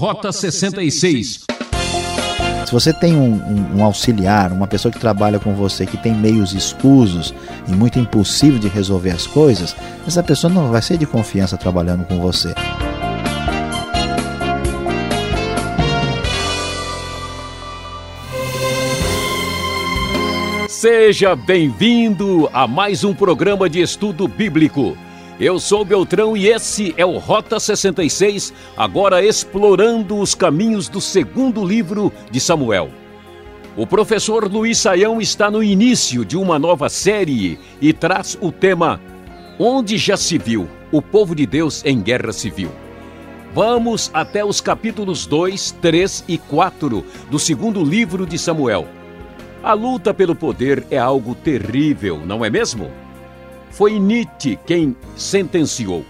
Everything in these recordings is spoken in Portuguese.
Rota 66. Se você tem um, um, um, auxiliar, uma pessoa que trabalha com você que tem meios escusos e muito impossível de resolver as coisas, essa pessoa não vai ser de confiança trabalhando com você. Seja bem-vindo a mais um programa de estudo bíblico. Eu sou Beltrão e esse é o Rota 66, agora explorando os caminhos do segundo livro de Samuel. O professor Luiz Saião está no início de uma nova série e traz o tema Onde já se viu o povo de Deus em guerra civil. Vamos até os capítulos 2, 3 e 4 do segundo livro de Samuel. A luta pelo poder é algo terrível, não é mesmo? Foi Nietzsche quem sentenciou: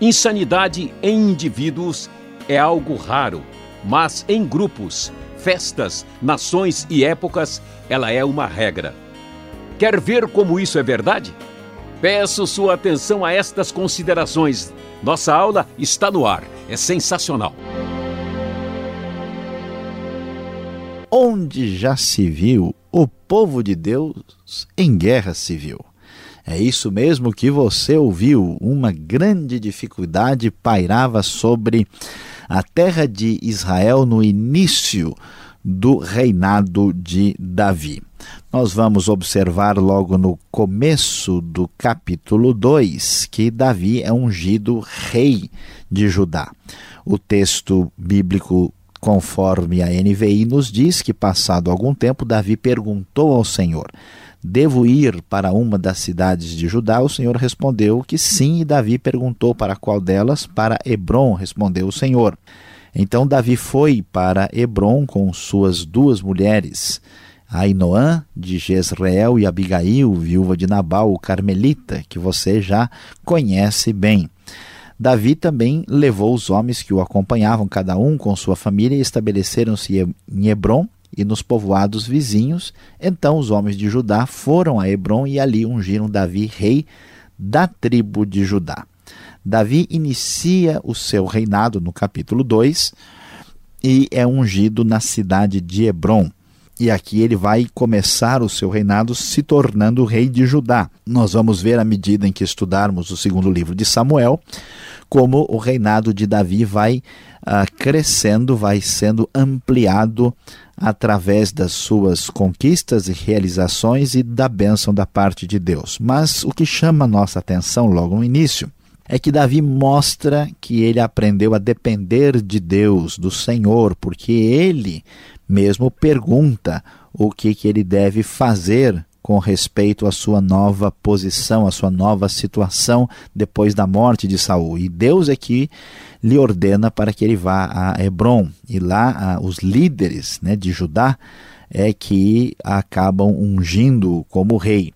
insanidade em indivíduos é algo raro, mas em grupos, festas, nações e épocas, ela é uma regra. Quer ver como isso é verdade? Peço sua atenção a estas considerações. Nossa aula está no ar. É sensacional. Onde já se viu o povo de Deus em guerra civil? É isso mesmo que você ouviu. Uma grande dificuldade pairava sobre a terra de Israel no início do reinado de Davi. Nós vamos observar logo no começo do capítulo 2 que Davi é ungido rei de Judá. O texto bíblico conforme a NVI nos diz que passado algum tempo Davi perguntou ao Senhor: Devo ir para uma das cidades de Judá? O Senhor respondeu que sim, e Davi perguntou para qual delas? Para Hebron, respondeu o Senhor. Então Davi foi para Hebron com suas duas mulheres, Ainoã de Jezreel e Abigail, viúva de Nabal, o carmelita, que você já conhece bem. Davi também levou os homens que o acompanhavam, cada um com sua família, e estabeleceram-se em Hebron e nos povoados vizinhos. Então os homens de Judá foram a Hebron e ali ungiram Davi rei da tribo de Judá. Davi inicia o seu reinado no capítulo 2 e é ungido na cidade de Hebron. E aqui ele vai começar o seu reinado se tornando rei de Judá. Nós vamos ver à medida em que estudarmos o segundo livro de Samuel como o reinado de Davi vai uh, crescendo, vai sendo ampliado através das suas conquistas e realizações e da bênção da parte de Deus. Mas o que chama nossa atenção logo no início é que Davi mostra que ele aprendeu a depender de Deus, do Senhor, porque ele mesmo pergunta o que, que ele deve fazer com respeito à sua nova posição, à sua nova situação depois da morte de Saul. E Deus é que lhe ordena para que ele vá a Hebron. E lá os líderes né, de Judá é que acabam ungindo como rei.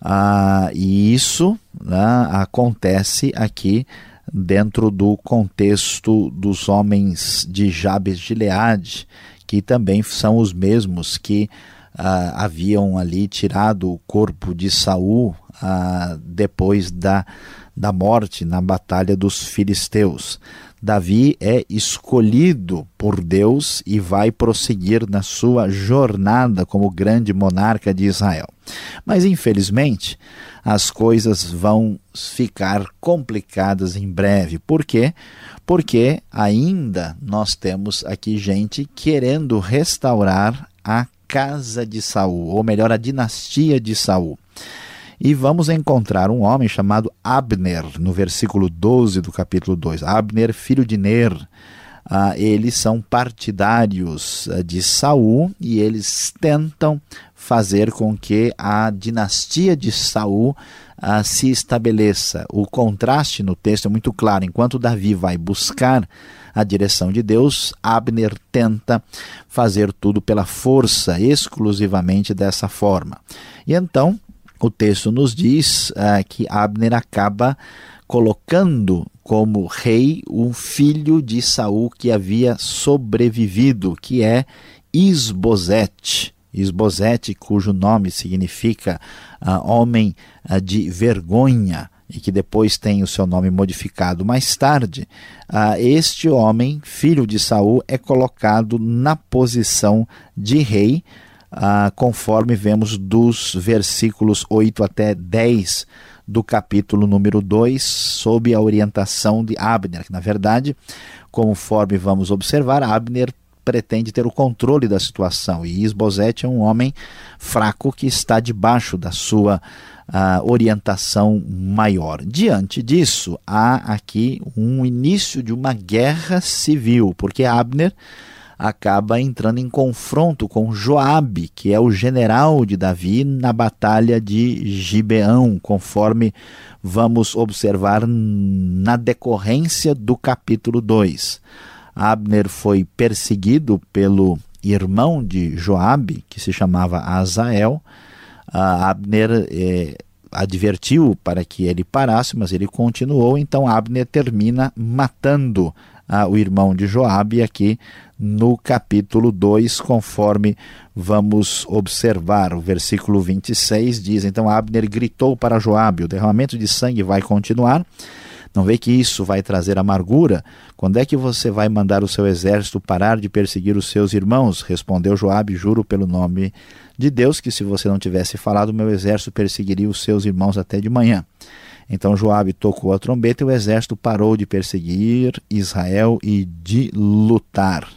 Ah, e isso né, acontece aqui dentro do contexto dos homens de Jabes de Gileade, que também são os mesmos que ah, haviam ali tirado o corpo de Saul ah, depois da, da morte na batalha dos filisteus. Davi é escolhido por Deus e vai prosseguir na sua jornada como grande monarca de Israel. Mas infelizmente, as coisas vão ficar complicadas em breve. Por quê? Porque ainda nós temos aqui gente querendo restaurar a casa de Saul, ou melhor, a dinastia de Saul. E vamos encontrar um homem chamado Abner, no versículo 12 do capítulo 2. Abner, filho de Ner. Ah, eles são partidários ah, de Saul e eles tentam fazer com que a dinastia de Saul ah, se estabeleça. O contraste no texto é muito claro. Enquanto Davi vai buscar a direção de Deus, Abner tenta fazer tudo pela força, exclusivamente dessa forma. E então, o texto nos diz uh, que Abner acaba colocando como rei um filho de Saul que havia sobrevivido, que é Isbosete. Isbosete, cujo nome significa uh, homem uh, de vergonha. E que depois tem o seu nome modificado mais tarde, uh, este homem, filho de Saul, é colocado na posição de rei, uh, conforme vemos dos versículos 8 até 10 do capítulo número 2, sob a orientação de Abner, que na verdade, conforme vamos observar, Abner pretende ter o controle da situação e Isbosete é um homem fraco que está debaixo da sua uh, orientação maior. Diante disso, há aqui um início de uma guerra civil, porque Abner acaba entrando em confronto com Joabe, que é o general de Davi na batalha de Gibeão, conforme vamos observar na decorrência do capítulo 2. Abner foi perseguido pelo irmão de Joabe, que se chamava Azael. Abner eh, advertiu para que ele parasse, mas ele continuou. Então Abner termina matando uh, o irmão de Joabe aqui no capítulo 2, conforme vamos observar. O versículo 26 diz: Então Abner gritou para Joabe: O derramamento de sangue vai continuar não vê que isso vai trazer amargura? Quando é que você vai mandar o seu exército parar de perseguir os seus irmãos? Respondeu Joabe, juro pelo nome de Deus que se você não tivesse falado, meu exército perseguiria os seus irmãos até de manhã. Então Joabe tocou a trombeta e o exército parou de perseguir Israel e de lutar.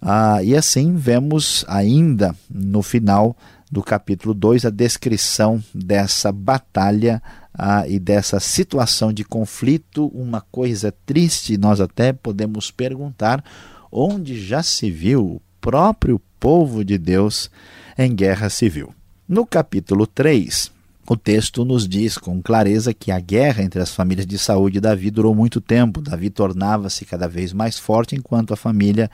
Ah, e assim vemos ainda no final do capítulo 2 a descrição dessa batalha ah, e dessa situação de conflito, uma coisa triste, nós até podemos perguntar onde já se viu o próprio povo de Deus em guerra civil. No capítulo 3, o texto nos diz com clareza que a guerra entre as famílias de Saúl e Davi durou muito tempo. Davi tornava-se cada vez mais forte enquanto a família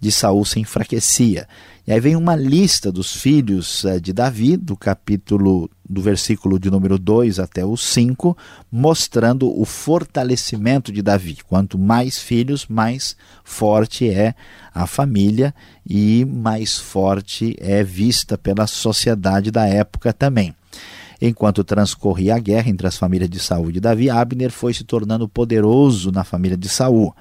de Saul se enfraquecia. E aí vem uma lista dos filhos eh, de Davi, do capítulo do versículo de número 2 até o 5, mostrando o fortalecimento de Davi. Quanto mais filhos, mais forte é a família e mais forte é vista pela sociedade da época também. Enquanto transcorria a guerra entre as famílias de Saul e Davi, Abner foi se tornando poderoso na família de Saul.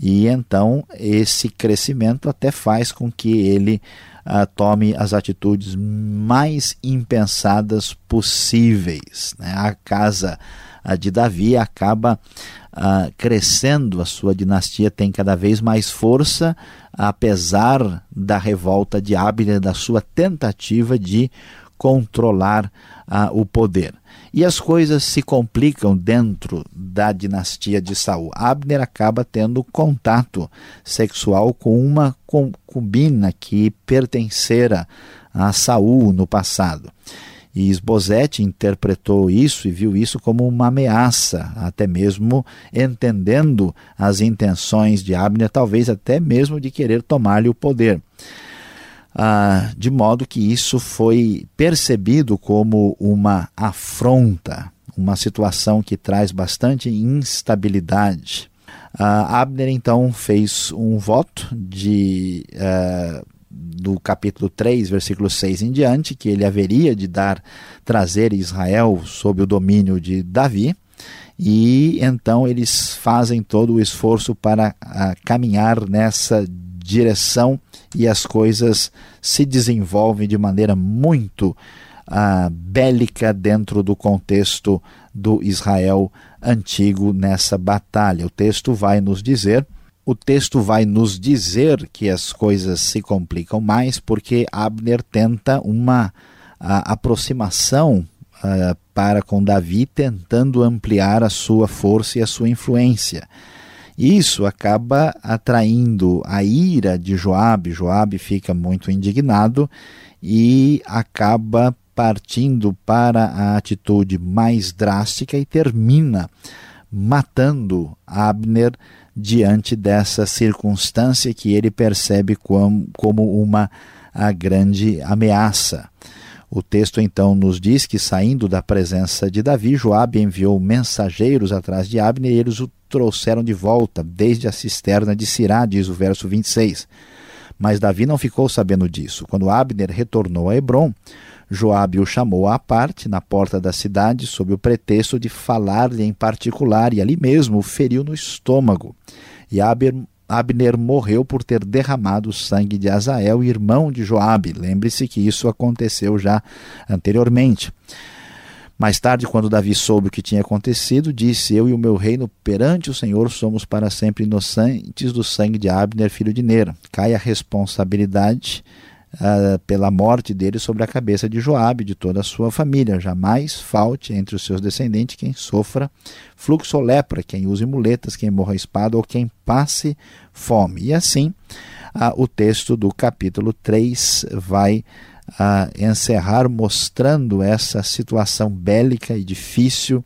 E então esse crescimento até faz com que ele uh, tome as atitudes mais impensadas possíveis. Né? A casa de Davi acaba uh, crescendo, a sua dinastia tem cada vez mais força, apesar da revolta de Abner, da sua tentativa de controlar o poder e as coisas se complicam dentro da dinastia de Saul. Abner acaba tendo contato sexual com uma concubina que pertencera a Saul no passado. E Esbozete interpretou isso e viu isso como uma ameaça, até mesmo entendendo as intenções de Abner, talvez até mesmo de querer tomar-lhe o poder ah, de modo que isso foi percebido como uma afronta, uma situação que traz bastante instabilidade. Ah, Abner então fez um voto de. Ah, do capítulo 3, versículo 6 em diante, que ele haveria de dar, trazer Israel sob o domínio de Davi, e então eles fazem todo o esforço para a, caminhar nessa direção e as coisas se desenvolvem de maneira muito uh, bélica dentro do contexto do Israel antigo nessa batalha. O texto vai nos dizer. O texto vai nos dizer que as coisas se complicam mais porque Abner tenta uma uh, aproximação uh, para com Davi, tentando ampliar a sua força e a sua influência. Isso acaba atraindo a ira de Joabe. Joabe fica muito indignado e acaba partindo para a atitude mais drástica e termina matando Abner diante dessa circunstância que ele percebe como, uma grande ameaça. O texto então nos diz que saindo da presença de Davi, Joabe enviou mensageiros atrás de Abner e eles o trouxeram de volta desde a cisterna de Sirá, diz o verso 26. Mas Davi não ficou sabendo disso. Quando Abner retornou a Hebron, Joabe o chamou à parte na porta da cidade sob o pretexto de falar-lhe em particular e ali mesmo o feriu no estômago. E Abner morreu por ter derramado o sangue de Azael, irmão de Joabe. Lembre-se que isso aconteceu já anteriormente. Mais tarde, quando Davi soube o que tinha acontecido, disse: Eu e o meu reino perante o Senhor somos para sempre inocentes do sangue de Abner, filho de Nera. Cai a responsabilidade uh, pela morte dele sobre a cabeça de Joabe e de toda a sua família. Jamais falte entre os seus descendentes quem sofra fluxo ou lepra, quem use muletas, quem morra espada ou quem passe fome. E assim, uh, o texto do capítulo 3 vai a encerrar mostrando essa situação bélica e difícil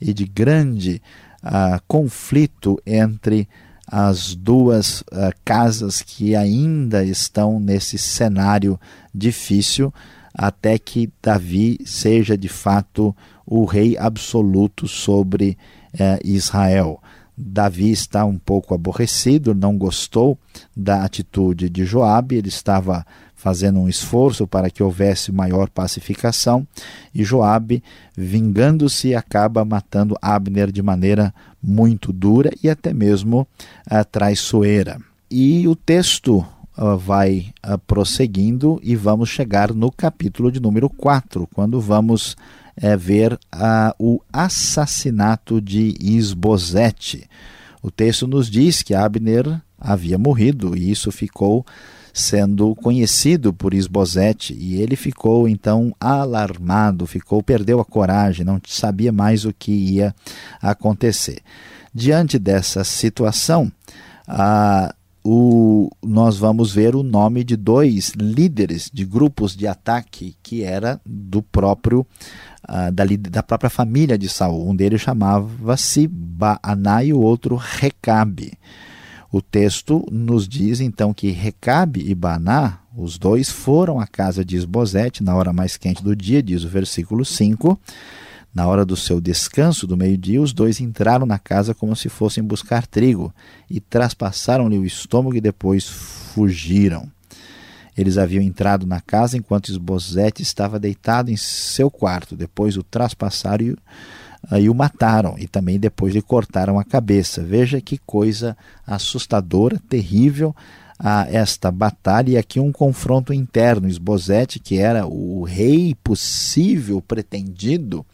e de grande uh, conflito entre as duas uh, casas que ainda estão nesse cenário difícil, até que Davi seja de fato o rei absoluto sobre uh, Israel. Davi está um pouco aborrecido, não gostou da atitude de Joabe, ele estava fazendo um esforço para que houvesse maior pacificação, e Joabe, vingando-se, acaba matando Abner de maneira muito dura e até mesmo uh, traiçoeira. E o texto uh, vai uh, prosseguindo e vamos chegar no capítulo de número 4, quando vamos ver o assassinato de Isbosete. O texto nos diz que Abner havia morrido e isso ficou sendo conhecido por Isbosete, e ele ficou então alarmado, ficou perdeu a coragem, não sabia mais o que ia acontecer. Diante dessa situação, a o, nós vamos ver o nome de dois líderes de grupos de ataque que era do próprio uh, da, da, própria família de Saul. Um deles chamava-se Baaná e o outro Recabe. O texto nos diz então que Recabe e Baná, os dois, foram à casa de Esbozete na hora mais quente do dia, diz o versículo 5. Na hora do seu descanso do meio-dia, os dois entraram na casa como se fossem buscar trigo e traspassaram-lhe o estômago e depois fugiram. Eles haviam entrado na casa enquanto Esbozete estava deitado em seu quarto. Depois o traspassaram e e o mataram e também depois lhe cortaram a cabeça. Veja que coisa assustadora, terrível a esta batalha e aqui um confronto interno. Esbozete, que era o rei possível pretendido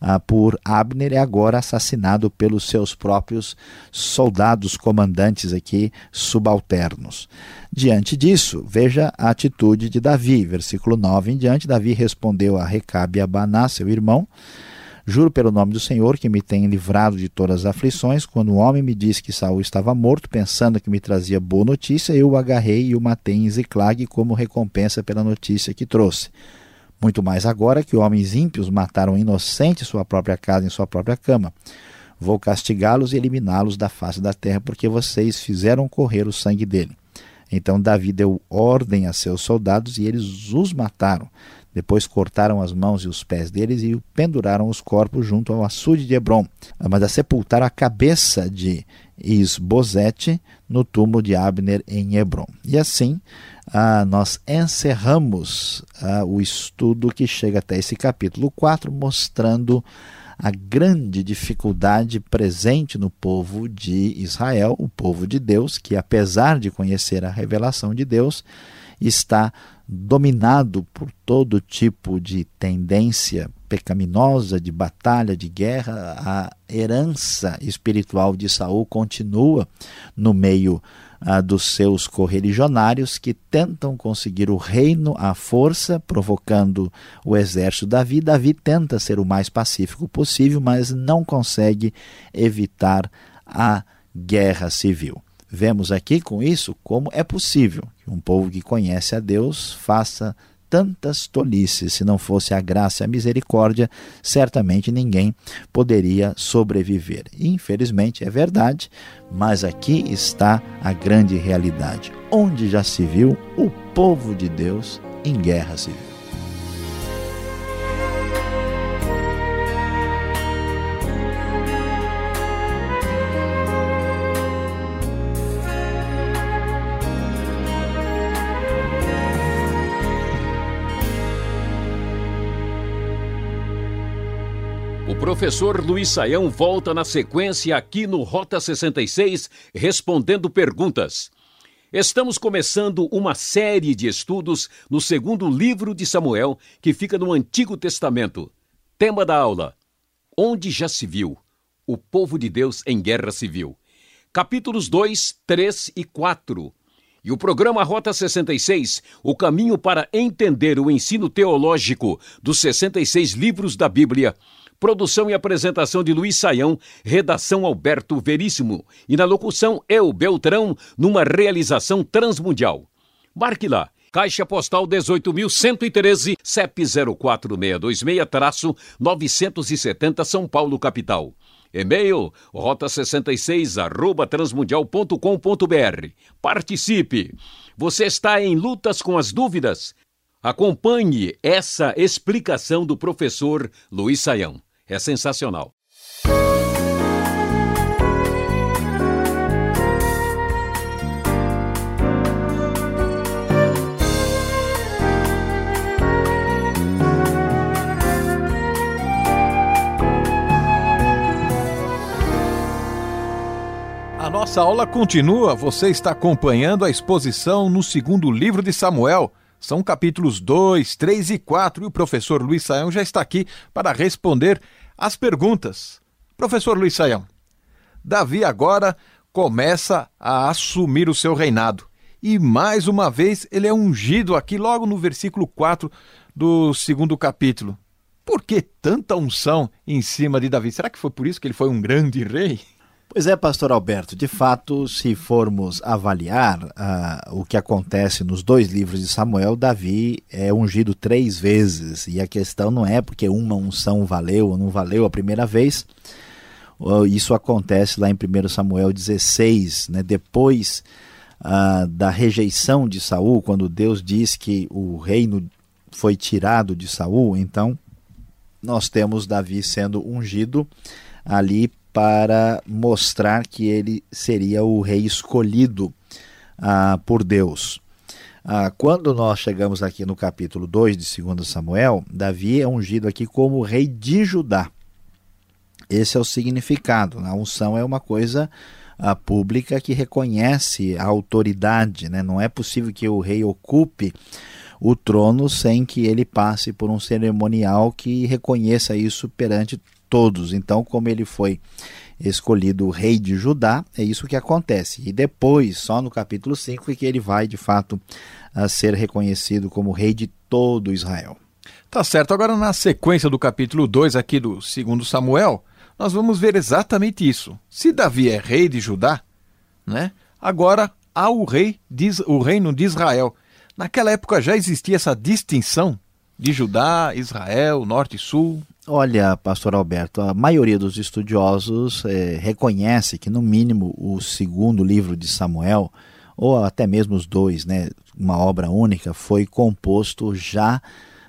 uh, por Abner, é agora assassinado pelos seus próprios soldados comandantes aqui subalternos. Diante disso, veja a atitude de Davi, versículo 9 em diante. Davi respondeu a Recabe e a Baná, seu irmão. Juro pelo nome do Senhor que me tem livrado de todas as aflições. Quando o homem me disse que Saul estava morto, pensando que me trazia boa notícia, eu o agarrei e o matei em Ziclag como recompensa pela notícia que trouxe. Muito mais agora que homens ímpios mataram inocente sua própria casa em sua própria cama. Vou castigá-los e eliminá-los da face da terra, porque vocês fizeram correr o sangue dele. Então Davi deu ordem a seus soldados e eles os mataram. Depois cortaram as mãos e os pés deles e penduraram os corpos junto ao açude de Hebron. Mas a sepultaram a cabeça de Isbosete no túmulo de Abner em Hebron. E assim ah, nós encerramos ah, o estudo que chega até esse capítulo 4, mostrando a grande dificuldade presente no povo de Israel, o povo de Deus, que apesar de conhecer a revelação de Deus, está dominado por todo tipo de tendência pecaminosa, de batalha, de guerra, a herança espiritual de Saul continua no meio ah, dos seus correligionários que tentam conseguir o reino à força, provocando o exército Davi. Davi tenta ser o mais pacífico possível, mas não consegue evitar a guerra civil. Vemos aqui com isso como é possível que um povo que conhece a Deus faça tantas tolices. Se não fosse a graça e a misericórdia, certamente ninguém poderia sobreviver. Infelizmente é verdade, mas aqui está a grande realidade. Onde já se viu o povo de Deus em guerra civil. Professor Luiz Saião volta na sequência aqui no Rota 66 respondendo perguntas. Estamos começando uma série de estudos no segundo livro de Samuel, que fica no Antigo Testamento. Tema da aula: Onde já se viu o povo de Deus em guerra civil. Capítulos 2, 3 e 4. E o programa Rota 66, o caminho para entender o ensino teológico dos 66 livros da Bíblia Produção e apresentação de Luiz Saião, redação Alberto Veríssimo e na locução eu, Beltrão, numa realização transmundial. Marque lá. Caixa Postal 18.113, CEP 04626-970 São Paulo, capital. E-mail rota66 arroba transmundial.com.br. Participe! Você está em lutas com as dúvidas? Acompanhe essa explicação do professor Luiz Saião. É sensacional. A nossa aula continua. Você está acompanhando a exposição no segundo livro de Samuel. São capítulos 2, 3 e 4 e o professor Luiz Saião já está aqui para responder as perguntas. Professor Luiz Saião, Davi agora começa a assumir o seu reinado. E mais uma vez ele é ungido aqui logo no versículo 4 do segundo capítulo. Por que tanta unção em cima de Davi? Será que foi por isso que ele foi um grande rei? Pois é, pastor Alberto, de fato, se formos avaliar uh, o que acontece nos dois livros de Samuel, Davi é ungido três vezes, e a questão não é porque uma unção valeu ou não valeu a primeira vez, isso acontece lá em 1 Samuel 16, né? depois uh, da rejeição de Saul, quando Deus diz que o reino foi tirado de Saul, então nós temos Davi sendo ungido ali para mostrar que ele seria o rei escolhido ah, por Deus. Ah, quando nós chegamos aqui no capítulo 2 de 2 Samuel, Davi é ungido aqui como rei de Judá. Esse é o significado. A unção é uma coisa ah, pública que reconhece a autoridade. Né? Não é possível que o rei ocupe o trono sem que ele passe por um cerimonial que reconheça isso perante todos. Então, como ele foi escolhido rei de Judá, é isso que acontece. E depois, só no capítulo 5, é que ele vai de fato a ser reconhecido como rei de todo Israel. Tá certo. Agora, na sequência do capítulo 2 aqui do segundo Samuel, nós vamos ver exatamente isso. Se Davi é rei de Judá, né? Agora há o rei o reino de Israel. Naquela época já existia essa distinção de Judá, Israel, norte e sul. Olha, pastor Alberto, a maioria dos estudiosos é, reconhece que, no mínimo, o segundo livro de Samuel, ou até mesmo os dois, né, uma obra única, foi composto já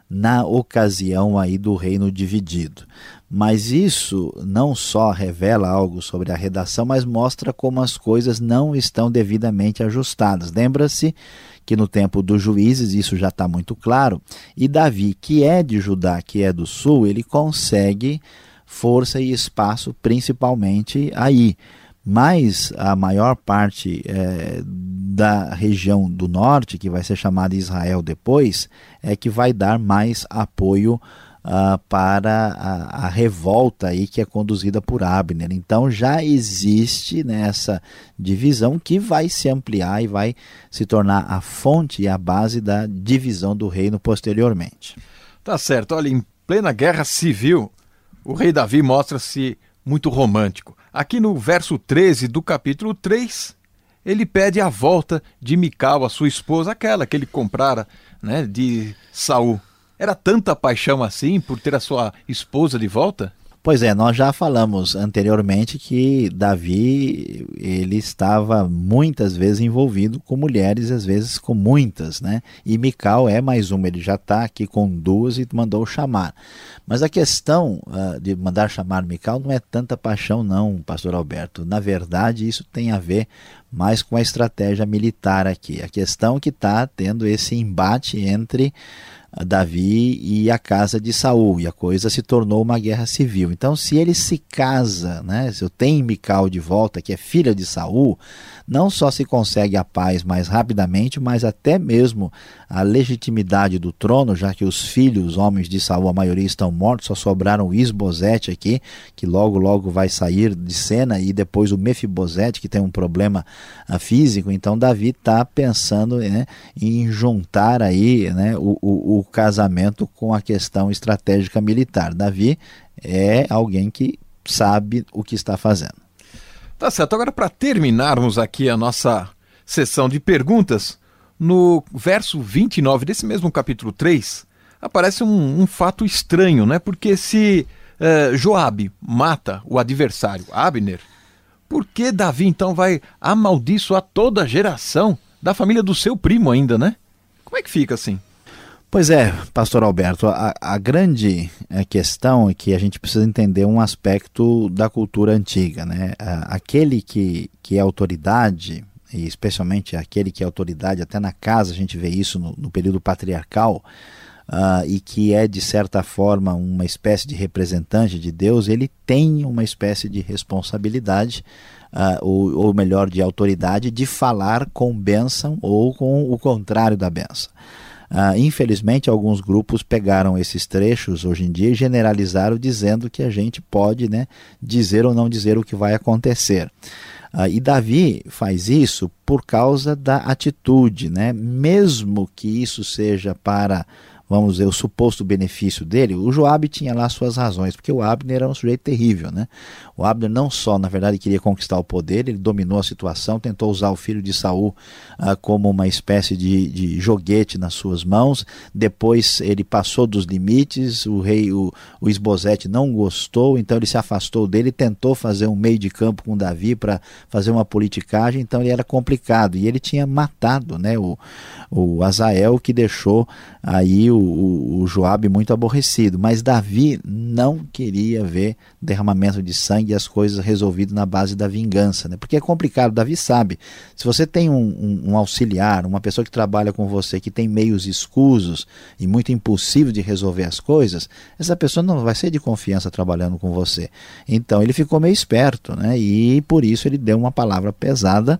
na ocasião aí do reino dividido. Mas isso não só revela algo sobre a redação, mas mostra como as coisas não estão devidamente ajustadas. Lembra-se que no tempo dos juízes isso já está muito claro, e Davi, que é de Judá, que é do sul, ele consegue força e espaço principalmente aí. Mas a maior parte é, da região do norte, que vai ser chamada Israel depois, é que vai dar mais apoio uh, para a, a, revolta aí que é conduzida por Abner. Então já existe nessa divisão que vai se ampliar e vai se tornar a fonte e a base da divisão do reino posteriormente. Tá certo. Olha, em plena guerra civil, o rei Davi mostra-se muito romântico. Aqui no verso 13 do capítulo 3, ele pede a volta de Mical, a sua esposa, aquela que ele comprara né, de Saul. Era tanta paixão assim por ter a sua esposa de volta? Pois é, nós já falamos anteriormente que Davi ele estava muitas vezes envolvido com mulheres, às vezes com muitas, né? E Mical é mais uma, ele já está aqui com duas e mandou chamar. Mas a questão uh, de mandar chamar Mical não é tanta paixão não, pastor Alberto. Na verdade, isso tem a ver mas com a estratégia militar aqui. A questão que está tendo esse embate entre Davi e a casa de Saul, e a coisa se tornou uma guerra civil. Então, se ele se casa, né, se eu tenho Mical de volta, que é filha de Saul, não só se consegue a paz mais rapidamente, mas até mesmo a legitimidade do trono, já que os filhos, homens de Saul, a maioria estão mortos, só sobraram Isbosete aqui, que logo logo vai sair de cena, e depois o Mefibosete, que tem um problema uh, físico. Então Davi está pensando né, em juntar aí né, o, o, o casamento com a questão estratégica militar. Davi é alguém que sabe o que está fazendo. Tá certo. Agora, para terminarmos aqui a nossa sessão de perguntas, no verso 29 desse mesmo capítulo 3, aparece um, um fato estranho, né? Porque se uh, Joabe mata o adversário, Abner, por que Davi então vai amaldiçoar toda a geração da família do seu primo ainda, né? Como é que fica assim? Pois é, pastor Alberto, a, a, grande eh, questão é que a gente precisa entender um aspecto da cultura antiga. Né? Aquele que, que é autoridade, e especialmente aquele que é autoridade, até na casa a gente vê isso no, no período patriarcal, uh, e que é de certa forma uma espécie de representante de Deus, ele tem uma espécie de responsabilidade, uh, ou, ou melhor, de autoridade, de falar com bênção ou com o contrário da bênção. Ah, infelizmente, alguns grupos pegaram esses trechos hoje em dia e generalizaram dizendo que a gente pode né, dizer ou não dizer o que vai acontecer. Ah, e Davi faz isso por causa da atitude, né? mesmo que isso seja para vamos dizer, o suposto benefício dele, o Joabe tinha lá suas razões, porque o Abner era um sujeito terrível, né? O Abner não só, na verdade, queria conquistar o poder, ele dominou a situação, tentou usar o filho de Saul ah, como uma espécie de, de joguete nas suas mãos, depois ele passou dos limites, o rei, o, o Esbozete não gostou, então ele se afastou dele, tentou fazer um meio de campo com Davi para fazer uma politicagem, então ele era complicado, e ele tinha matado né, o, o Azael, que deixou aí o, o, o Joabe muito aborrecido. Mas Davi não queria ver derramamento de sangue e as coisas resolvidas na base da vingança. Né? Porque é complicado, Davi sabe. Se você tem um, um, um auxiliar, uma pessoa que trabalha com você, que tem meios escusos e muito impulsivo de resolver as coisas, essa pessoa não vai ser de confiança trabalhando com você. Então ele ficou meio esperto, né? e por isso ele deu uma palavra pesada,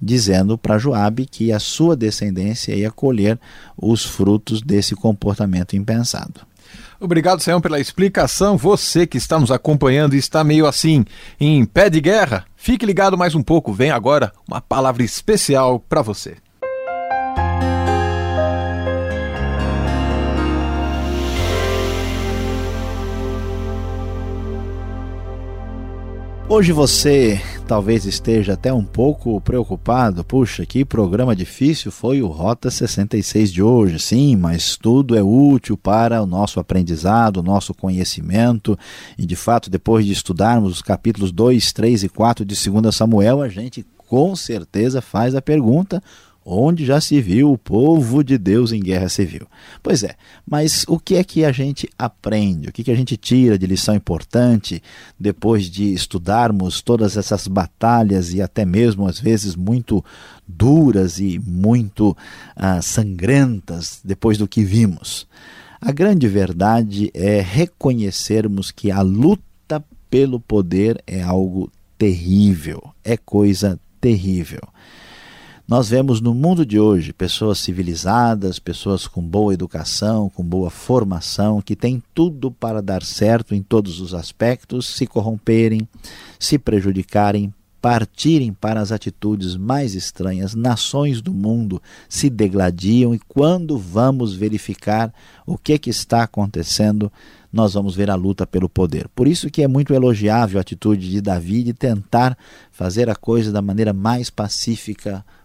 dizendo para Joabe que a sua descendência ia colher os frutos desse comportamento impensado. Obrigado, Senhor, pela explicação. Você que está nos acompanhando e está meio assim em pé de guerra, fique ligado mais um pouco. Vem agora uma palavra especial para você. Hoje você talvez esteja até um pouco preocupado. Puxa, que programa difícil foi o Rota 66 de hoje. Sim, mas tudo é útil para o nosso aprendizado, o nosso conhecimento. E de fato, depois de estudarmos os capítulos 2, 3 e 4 de 2 Samuel, a gente com certeza faz a pergunta: onde já se viu o povo de Deus em guerra civil. Pois é, mas o que é que a gente aprende? O que, que a gente tira de lição importante depois de estudarmos todas essas batalhas e até mesmo às vezes muito duras e muito ah, sangrentas depois do que vimos? A grande verdade é reconhecermos que a luta pelo poder é algo terrível, é coisa terrível. Nós vemos no mundo de hoje pessoas civilizadas, pessoas com boa educação, com boa formação, que têm tudo para dar certo em todos os aspectos, se corromperem, se prejudicarem, partirem para as atitudes mais estranhas, nações do mundo se degladiam e quando vamos verificar o que, que está acontecendo, nós vamos ver a luta pelo poder. Por isso que é muito elogiável a atitude de Davi de tentar fazer a coisa da maneira mais pacífica possível,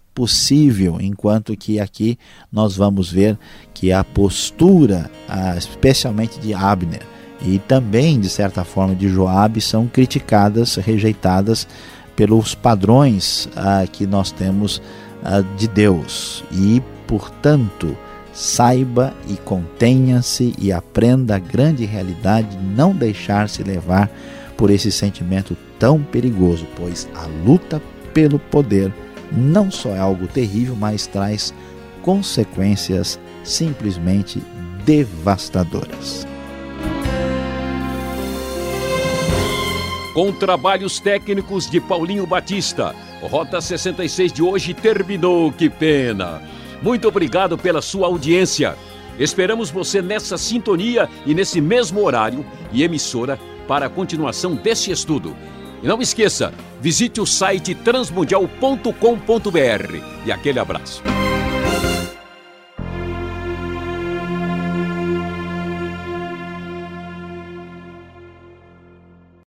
enquanto que aqui nós vamos ver que a postura, especialmente de Abner e também de certa forma de Joabe, são criticadas, rejeitadas pelos padrões ah, que nós temos ah, de Deus. E, portanto, saiba e contenha-se e aprenda a grande realidade de não deixar-se levar por esse sentimento tão perigoso, pois a luta pelo poder não só é algo terrível, mas traz consequências simplesmente devastadoras. Com trabalhos técnicos de Paulinho Batista, Rota 66 de hoje terminou, que pena. Muito obrigado pela sua audiência. Esperamos você nessa sintonia e nesse mesmo horário e emissora para a continuação desse estudo. E não esqueça, visite o site transmundial.com.br e aquele abraço.